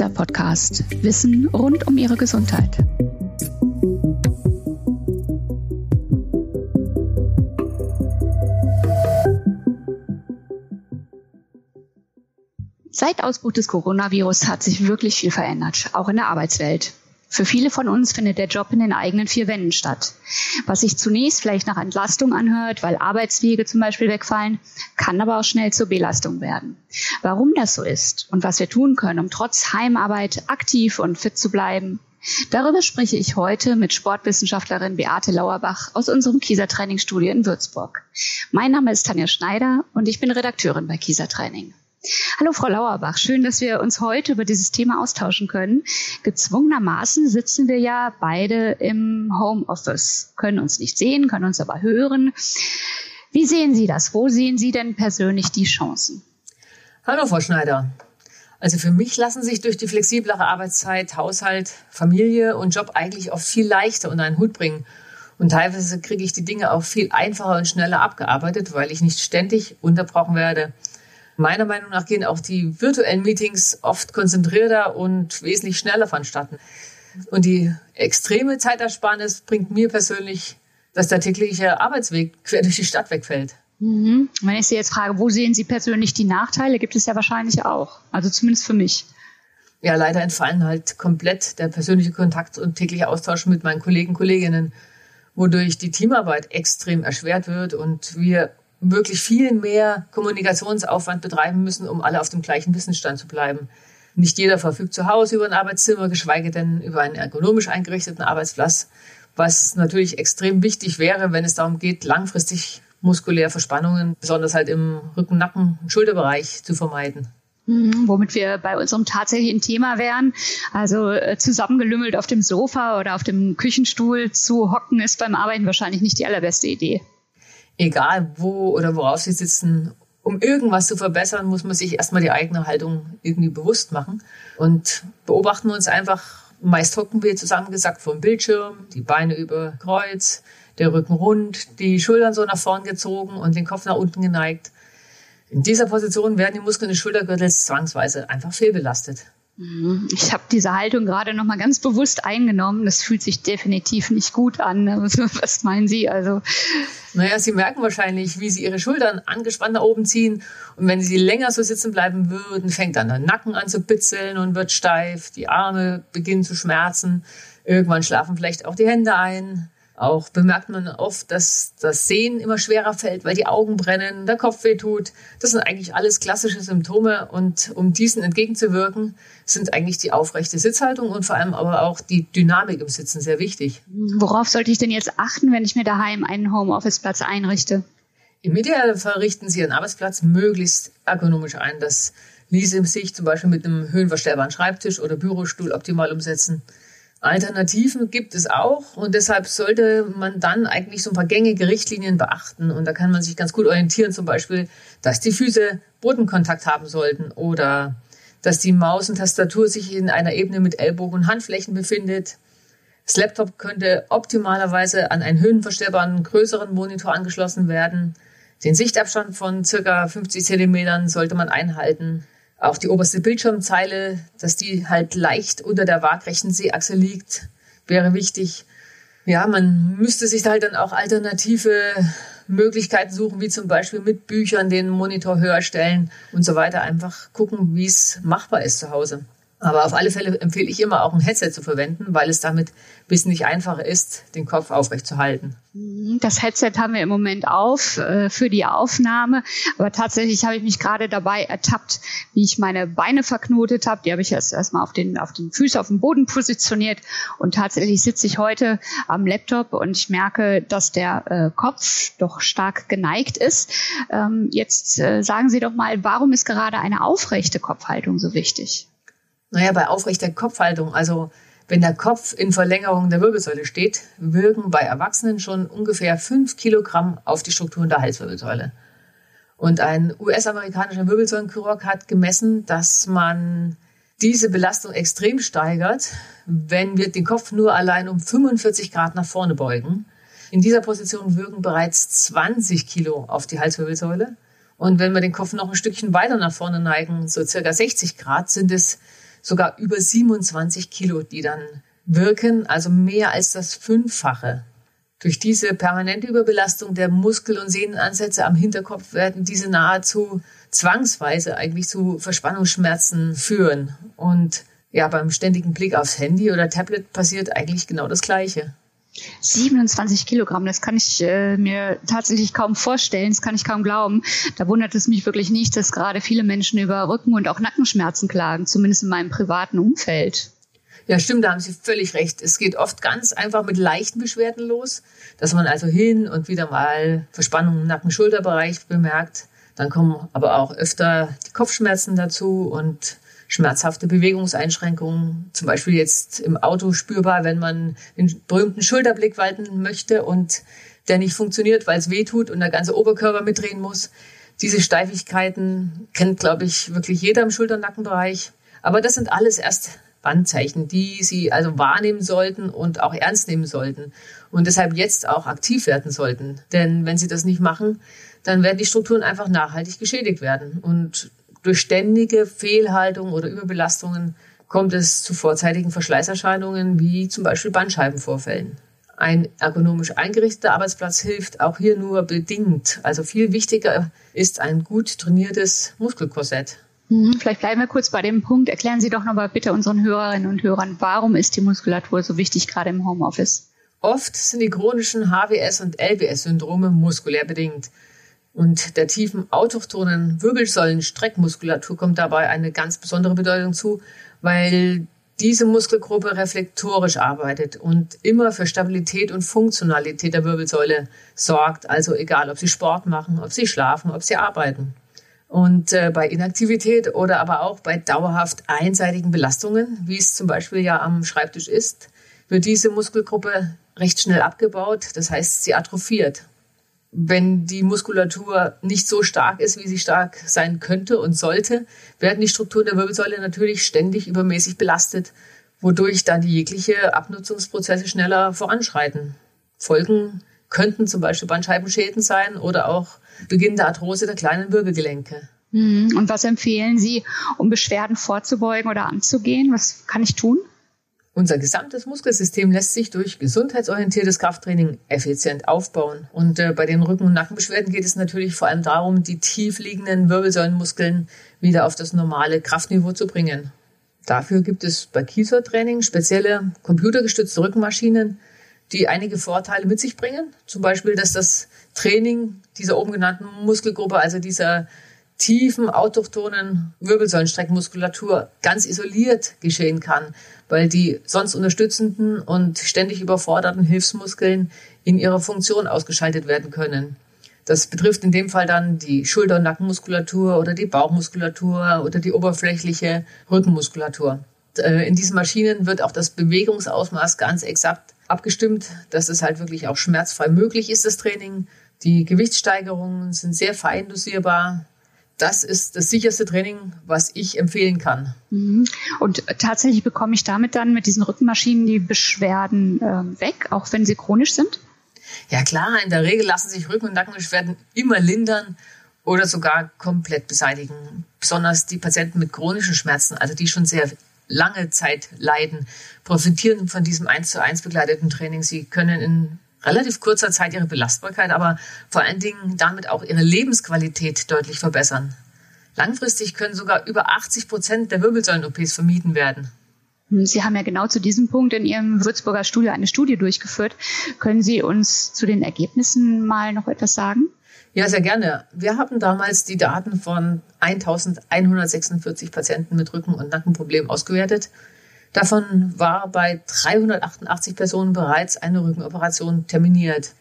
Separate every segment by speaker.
Speaker 1: Kieser Podcast. Wissen rund um Ihre Gesundheit. Seit Ausbruch des Coronavirus hat sich wirklich viel verändert, auch in der Arbeitswelt. Für viele von uns findet der Job in den eigenen vier Wänden statt. Was sich zunächst vielleicht nach Entlastung anhört, weil Arbeitswege zum Beispiel wegfallen, kann aber auch schnell zur Belastung werden. Warum das so ist und was wir tun können, um trotz Heimarbeit aktiv und fit zu bleiben, darüber spreche ich heute mit Sportwissenschaftlerin Beate Lauerbach aus unserem Kieser Trainingsstudio in Würzburg. Mein Name ist Tanja Schneider und ich bin Redakteurin bei Kieser Training. Hallo Frau Lauerbach, schön, dass wir uns heute über dieses Thema austauschen können. Gezwungenermaßen sitzen wir ja beide im Homeoffice, können uns nicht sehen, können uns aber hören. Wie sehen Sie das? Wo sehen Sie denn persönlich die Chancen?
Speaker 2: Hallo Frau Schneider. Also für mich lassen sich durch die flexiblere Arbeitszeit Haushalt, Familie und Job eigentlich oft viel leichter unter einen Hut bringen. Und teilweise kriege ich die Dinge auch viel einfacher und schneller abgearbeitet, weil ich nicht ständig unterbrochen werde. Meiner Meinung nach gehen auch die virtuellen Meetings oft konzentrierter und wesentlich schneller vonstatten. Und die extreme Zeitersparnis bringt mir persönlich, dass der tägliche Arbeitsweg quer durch die Stadt wegfällt.
Speaker 1: Mhm. Wenn ich Sie jetzt frage, wo sehen Sie persönlich die Nachteile, gibt es ja wahrscheinlich auch. Also zumindest für mich.
Speaker 2: Ja, leider entfallen halt komplett der persönliche Kontakt und tägliche Austausch mit meinen Kollegen, Kolleginnen, wodurch die Teamarbeit extrem erschwert wird und wir wirklich viel mehr Kommunikationsaufwand betreiben müssen, um alle auf dem gleichen Wissensstand zu bleiben. Nicht jeder verfügt zu Hause über ein Arbeitszimmer, geschweige denn über einen ergonomisch eingerichteten Arbeitsplatz, was natürlich extrem wichtig wäre, wenn es darum geht, langfristig muskulär Verspannungen, besonders halt im Rücken, Nacken und Schulterbereich zu vermeiden.
Speaker 1: Mhm, womit wir bei unserem tatsächlichen Thema wären. Also äh, zusammengelümmelt auf dem Sofa oder auf dem Küchenstuhl zu hocken, ist beim Arbeiten wahrscheinlich nicht die allerbeste Idee
Speaker 2: egal wo oder worauf sie sitzen, um irgendwas zu verbessern, muss man sich erstmal die eigene Haltung irgendwie bewusst machen und beobachten wir uns einfach. Meist hocken wir zusammengesackt vor dem Bildschirm, die Beine über Kreuz, der Rücken rund, die Schultern so nach vorn gezogen und den Kopf nach unten geneigt. In dieser Position werden die Muskeln des Schultergürtels zwangsweise einfach fehlbelastet.
Speaker 1: Mhm. Ich habe diese Haltung gerade noch mal ganz bewusst eingenommen. Das fühlt sich definitiv nicht gut an. Was meinen Sie? Also
Speaker 2: naja, Sie merken wahrscheinlich, wie Sie Ihre Schultern angespannt nach oben ziehen. Und wenn Sie länger so sitzen bleiben würden, fängt dann der Nacken an zu bitzeln und wird steif. Die Arme beginnen zu schmerzen. Irgendwann schlafen vielleicht auch die Hände ein. Auch bemerkt man oft, dass das Sehen immer schwerer fällt, weil die Augen brennen, der Kopf weh tut. Das sind eigentlich alles klassische Symptome und um diesen entgegenzuwirken, sind eigentlich die aufrechte Sitzhaltung und vor allem aber auch die Dynamik im Sitzen sehr wichtig.
Speaker 1: Worauf sollte ich denn jetzt achten, wenn ich mir daheim einen Homeoffice-Platz einrichte?
Speaker 2: Im Idealfall richten Sie Ihren Arbeitsplatz möglichst ergonomisch ein. Das ließe sich zum Beispiel mit einem höhenverstellbaren Schreibtisch oder Bürostuhl optimal umsetzen. Alternativen gibt es auch und deshalb sollte man dann eigentlich so ein paar gängige Richtlinien beachten und da kann man sich ganz gut orientieren, zum Beispiel, dass die Füße Bodenkontakt haben sollten oder dass die Maus und Tastatur sich in einer Ebene mit Ellbogen und Handflächen befindet. Das Laptop könnte optimalerweise an einen höhenverstellbaren größeren Monitor angeschlossen werden. Den Sichtabstand von circa 50 Zentimetern sollte man einhalten. Auch die oberste Bildschirmzeile, dass die halt leicht unter der waagrechten Sehachse liegt, wäre wichtig. Ja, man müsste sich halt dann auch alternative Möglichkeiten suchen, wie zum Beispiel mit Büchern den Monitor höher stellen und so weiter. Einfach gucken, wie es machbar ist zu Hause. Aber auf alle Fälle empfehle ich immer auch ein Headset zu verwenden, weil es damit wesentlich einfacher ist, den Kopf aufrecht zu halten.
Speaker 1: Mhm, das Headset haben wir im Moment auf äh, für die Aufnahme, aber tatsächlich habe ich mich gerade dabei ertappt, wie ich meine Beine verknotet habe. Die habe ich erst erstmal auf den auf den Füßen auf dem Boden positioniert und tatsächlich sitze ich heute am Laptop und ich merke, dass der äh, Kopf doch stark geneigt ist. Ähm, jetzt äh, sagen Sie doch mal, warum ist gerade eine aufrechte Kopfhaltung so wichtig?
Speaker 2: Naja, bei aufrechter Kopfhaltung, also wenn der Kopf in Verlängerung der Wirbelsäule steht, wirken bei Erwachsenen schon ungefähr fünf Kilogramm auf die Strukturen der Halswirbelsäule. Und ein US-amerikanischer Wirbelsäulenchirurg hat gemessen, dass man diese Belastung extrem steigert, wenn wir den Kopf nur allein um 45 Grad nach vorne beugen. In dieser Position wirken bereits 20 Kilo auf die Halswirbelsäule. Und wenn wir den Kopf noch ein Stückchen weiter nach vorne neigen, so circa 60 Grad, sind es sogar über 27 Kilo, die dann wirken, also mehr als das Fünffache. Durch diese permanente Überbelastung der Muskel- und Sehnenansätze am Hinterkopf werden diese nahezu zwangsweise eigentlich zu Verspannungsschmerzen führen. Und ja, beim ständigen Blick aufs Handy oder Tablet passiert eigentlich genau das Gleiche.
Speaker 1: 27 Kilogramm, das kann ich äh, mir tatsächlich kaum vorstellen, das kann ich kaum glauben. Da wundert es mich wirklich nicht, dass gerade viele Menschen über Rücken- und auch Nackenschmerzen klagen, zumindest in meinem privaten Umfeld.
Speaker 2: Ja, stimmt, da haben Sie völlig recht. Es geht oft ganz einfach mit leichten Beschwerden los, dass man also hin und wieder mal Verspannungen im Nacken-Schulterbereich bemerkt. Dann kommen aber auch öfter die Kopfschmerzen dazu und schmerzhafte Bewegungseinschränkungen, zum Beispiel jetzt im Auto spürbar, wenn man den berühmten Schulterblick walten möchte und der nicht funktioniert, weil es weh tut und der ganze Oberkörper mitdrehen muss. Diese Steifigkeiten kennt, glaube ich, wirklich jeder im Schulter-Nackenbereich. Aber das sind alles erst Wandzeichen, die Sie also wahrnehmen sollten und auch ernst nehmen sollten und deshalb jetzt auch aktiv werden sollten. Denn wenn Sie das nicht machen, dann werden die Strukturen einfach nachhaltig geschädigt werden. Und durch ständige Fehlhaltung oder Überbelastungen kommt es zu vorzeitigen Verschleißerscheinungen wie zum Beispiel Bandscheibenvorfällen. Ein ergonomisch eingerichteter Arbeitsplatz hilft auch hier nur bedingt. Also viel wichtiger ist ein gut trainiertes Muskelkorsett.
Speaker 1: Mhm, vielleicht bleiben wir kurz bei dem Punkt. Erklären Sie doch nochmal bitte unseren Hörerinnen und Hörern, warum ist die Muskulatur so wichtig, gerade im Homeoffice?
Speaker 2: Oft sind die chronischen HWS- und LBS-Syndrome muskulär bedingt. Und der tiefen autochthonen Wirbelsäulenstreckmuskulatur kommt dabei eine ganz besondere Bedeutung zu, weil diese Muskelgruppe reflektorisch arbeitet und immer für Stabilität und Funktionalität der Wirbelsäule sorgt. Also egal, ob sie Sport machen, ob sie schlafen, ob sie arbeiten. Und äh, bei Inaktivität oder aber auch bei dauerhaft einseitigen Belastungen, wie es zum Beispiel ja am Schreibtisch ist, wird diese Muskelgruppe recht schnell abgebaut. Das heißt, sie atrophiert wenn die Muskulatur nicht so stark ist, wie sie stark sein könnte und sollte, werden die Strukturen der Wirbelsäule natürlich ständig übermäßig belastet, wodurch dann die jegliche Abnutzungsprozesse schneller voranschreiten. Folgen könnten zum Beispiel Bandscheibenschäden sein oder auch Beginn der Arthrose der kleinen Wirbelgelenke.
Speaker 1: Mhm. Und was empfehlen Sie, um Beschwerden vorzubeugen oder anzugehen? Was kann ich tun?
Speaker 2: Unser gesamtes Muskelsystem lässt sich durch gesundheitsorientiertes Krafttraining effizient aufbauen. Und äh, bei den Rücken- und Nackenbeschwerden geht es natürlich vor allem darum, die tief liegenden Wirbelsäulenmuskeln wieder auf das normale Kraftniveau zu bringen. Dafür gibt es bei Kiefer-Training spezielle computergestützte Rückenmaschinen, die einige Vorteile mit sich bringen. Zum Beispiel, dass das Training dieser oben genannten Muskelgruppe, also dieser tiefen, autochthonen Wirbelsäulenstreckmuskulatur ganz isoliert geschehen kann, weil die sonst unterstützenden und ständig überforderten Hilfsmuskeln in ihrer Funktion ausgeschaltet werden können. Das betrifft in dem Fall dann die Schulter- und Nackenmuskulatur oder die Bauchmuskulatur oder die oberflächliche Rückenmuskulatur. Äh, in diesen Maschinen wird auch das Bewegungsausmaß ganz exakt abgestimmt, dass es halt wirklich auch schmerzfrei möglich ist, das Training. Die Gewichtssteigerungen sind sehr fein dosierbar das ist das sicherste Training, was ich empfehlen kann.
Speaker 1: Mhm. Und tatsächlich bekomme ich damit dann mit diesen Rückenmaschinen die Beschwerden äh, weg, auch wenn sie chronisch sind?
Speaker 2: Ja klar, in der Regel lassen sich Rücken- und Nackenbeschwerden immer lindern oder sogar komplett beseitigen. Besonders die Patienten mit chronischen Schmerzen, also die schon sehr lange Zeit leiden, profitieren von diesem 1 zu 1 begleiteten Training. Sie können in relativ kurzer Zeit ihre Belastbarkeit, aber vor allen Dingen damit auch ihre Lebensqualität deutlich verbessern. Langfristig können sogar über 80 Prozent der Wirbelsäulen-OPs vermieden werden.
Speaker 1: Sie haben ja genau zu diesem Punkt in Ihrem Würzburger Studio eine Studie durchgeführt. Können Sie uns zu den Ergebnissen mal noch etwas sagen?
Speaker 2: Ja, sehr gerne. Wir haben damals die Daten von 1146 Patienten mit Rücken- und Nackenproblemen ausgewertet Davon war bei 388 Personen bereits eine Rückenoperation terminiert.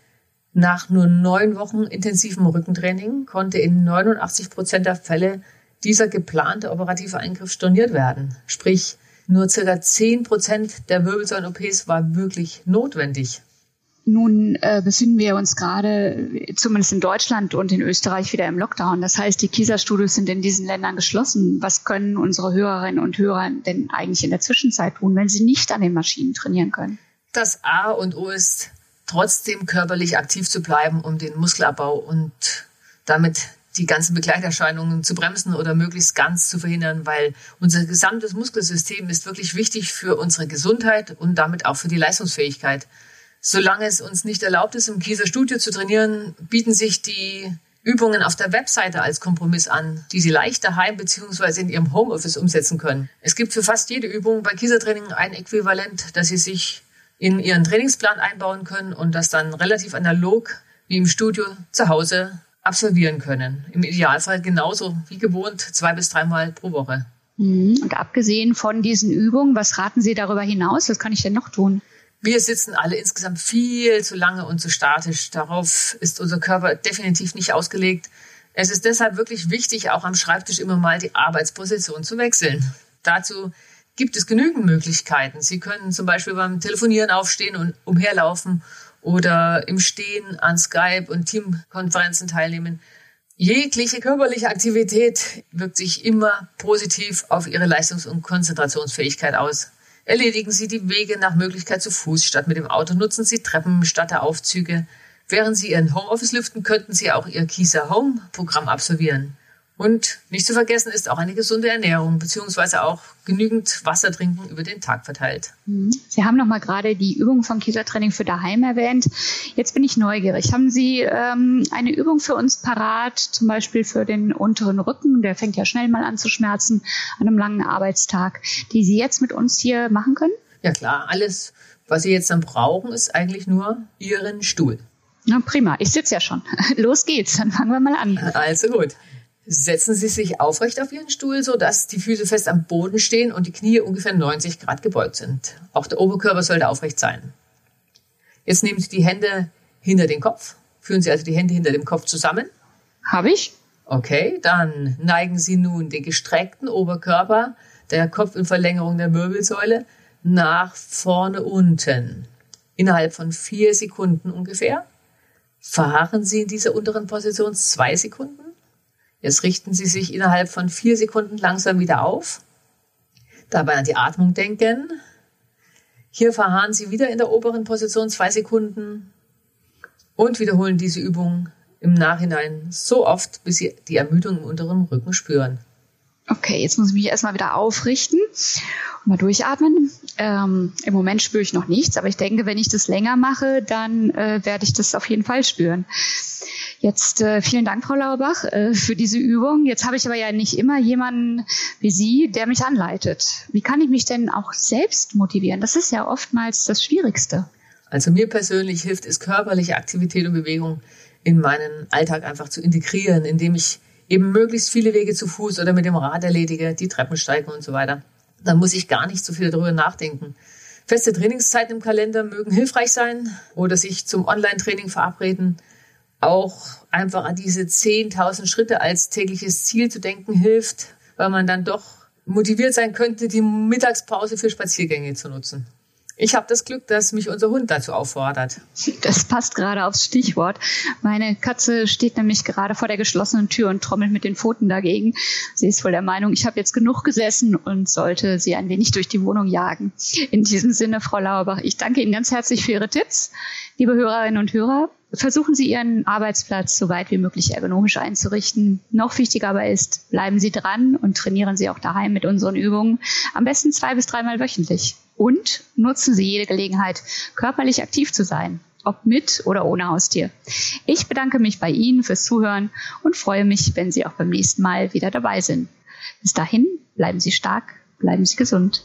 Speaker 2: Nach nur neun Wochen intensivem Rückentraining konnte in 89 Prozent der Fälle dieser geplante operative Eingriff storniert werden. Sprich, nur circa 10 Prozent der Wirbelsäulen-OPs war wirklich notwendig.
Speaker 1: Nun äh, befinden wir uns gerade, zumindest in Deutschland und in Österreich, wieder im Lockdown. Das heißt, die KISA-Studios sind in diesen Ländern geschlossen. Was können unsere Hörerinnen und Hörer denn eigentlich in der Zwischenzeit tun, wenn sie nicht an den Maschinen trainieren können?
Speaker 2: Das A und O ist, trotzdem körperlich aktiv zu bleiben, um den Muskelabbau und damit die ganzen Begleiterscheinungen zu bremsen oder möglichst ganz zu verhindern, weil unser gesamtes Muskelsystem ist wirklich wichtig für unsere Gesundheit und damit auch für die Leistungsfähigkeit. Solange es uns nicht erlaubt ist, im Kieser Studio zu trainieren, bieten sich die Übungen auf der Webseite als Kompromiss an, die Sie leicht daheim bzw. in Ihrem Homeoffice umsetzen können. Es gibt für fast jede Übung bei Kieser Training ein Äquivalent, das Sie sich in Ihren Trainingsplan einbauen können und das dann relativ analog wie im Studio zu Hause absolvieren können. Im Idealfall genauso wie gewohnt zwei bis dreimal pro Woche.
Speaker 1: Mhm. Und abgesehen von diesen Übungen, was raten Sie darüber hinaus? Was kann ich denn noch tun?
Speaker 2: Wir sitzen alle insgesamt viel zu lange und zu statisch. Darauf ist unser Körper definitiv nicht ausgelegt. Es ist deshalb wirklich wichtig, auch am Schreibtisch immer mal die Arbeitsposition zu wechseln. Dazu gibt es genügend Möglichkeiten. Sie können zum Beispiel beim Telefonieren aufstehen und umherlaufen oder im Stehen an Skype und Teamkonferenzen teilnehmen. Jegliche körperliche Aktivität wirkt sich immer positiv auf Ihre Leistungs- und Konzentrationsfähigkeit aus. Erledigen Sie die Wege nach Möglichkeit zu Fuß statt mit dem Auto. Nutzen Sie Treppen statt der Aufzüge. Während Sie Ihren Homeoffice lüften, könnten Sie auch Ihr Kieser Home Programm absolvieren. Und nicht zu vergessen ist auch eine gesunde Ernährung beziehungsweise auch genügend Wasser trinken über den Tag verteilt.
Speaker 1: Mhm. Sie haben noch mal gerade die Übung von Kiesertraining für daheim erwähnt. Jetzt bin ich neugierig. Haben Sie ähm, eine Übung für uns parat, zum Beispiel für den unteren Rücken? Der fängt ja schnell mal an zu schmerzen an einem langen Arbeitstag, die Sie jetzt mit uns hier machen können?
Speaker 2: Ja klar, alles, was Sie jetzt dann brauchen, ist eigentlich nur Ihren Stuhl.
Speaker 1: Na prima, ich sitze ja schon. Los geht's, dann fangen wir mal an.
Speaker 2: Also gut. Setzen Sie sich aufrecht auf Ihren Stuhl, sodass die Füße fest am Boden stehen und die Knie ungefähr 90 Grad gebeugt sind. Auch der Oberkörper sollte aufrecht sein. Jetzt nehmen Sie die Hände hinter den Kopf. Führen Sie also die Hände hinter dem Kopf zusammen.
Speaker 1: Habe ich.
Speaker 2: Okay, dann neigen Sie nun den gestreckten Oberkörper, der Kopf in Verlängerung der Wirbelsäule, nach vorne unten. Innerhalb von vier Sekunden ungefähr. Fahren Sie in dieser unteren Position zwei Sekunden. Jetzt richten Sie sich innerhalb von vier Sekunden langsam wieder auf. Dabei an die Atmung denken. Hier verharren Sie wieder in der oberen Position zwei Sekunden und wiederholen diese Übung im Nachhinein so oft, bis Sie die Ermüdung im unteren Rücken spüren.
Speaker 1: Okay, jetzt muss ich mich erstmal wieder aufrichten und mal durchatmen. Ähm, Im Moment spüre ich noch nichts, aber ich denke, wenn ich das länger mache, dann äh, werde ich das auf jeden Fall spüren. Jetzt äh, vielen Dank, Frau Lauerbach, äh, für diese Übung. Jetzt habe ich aber ja nicht immer jemanden wie Sie, der mich anleitet. Wie kann ich mich denn auch selbst motivieren? Das ist ja oftmals das Schwierigste.
Speaker 2: Also mir persönlich hilft es, körperliche Aktivität und Bewegung in meinen Alltag einfach zu integrieren, indem ich eben möglichst viele Wege zu Fuß oder mit dem Rad erledige, die Treppen steige und so weiter. Dann muss ich gar nicht so viel darüber nachdenken. Feste Trainingszeiten im Kalender mögen hilfreich sein oder sich zum Online-Training verabreden auch einfach an diese 10.000 Schritte als tägliches Ziel zu denken hilft, weil man dann doch motiviert sein könnte, die Mittagspause für Spaziergänge zu nutzen. Ich habe das Glück, dass mich unser Hund dazu auffordert.
Speaker 1: Das passt gerade aufs Stichwort. Meine Katze steht nämlich gerade vor der geschlossenen Tür und trommelt mit den Pfoten dagegen. Sie ist wohl der Meinung, ich habe jetzt genug gesessen und sollte sie ein wenig durch die Wohnung jagen. In diesem Sinne, Frau Lauerbach, ich danke Ihnen ganz herzlich für Ihre Tipps. Liebe Hörerinnen und Hörer, versuchen Sie Ihren Arbeitsplatz so weit wie möglich ergonomisch einzurichten. Noch wichtiger aber ist, bleiben Sie dran und trainieren Sie auch daheim mit unseren Übungen. Am besten zwei bis dreimal wöchentlich. Und nutzen Sie jede Gelegenheit, körperlich aktiv zu sein. Ob mit oder ohne Haustier. Ich bedanke mich bei Ihnen fürs Zuhören und freue mich, wenn Sie auch beim nächsten Mal wieder dabei sind. Bis dahin, bleiben Sie stark, bleiben Sie gesund.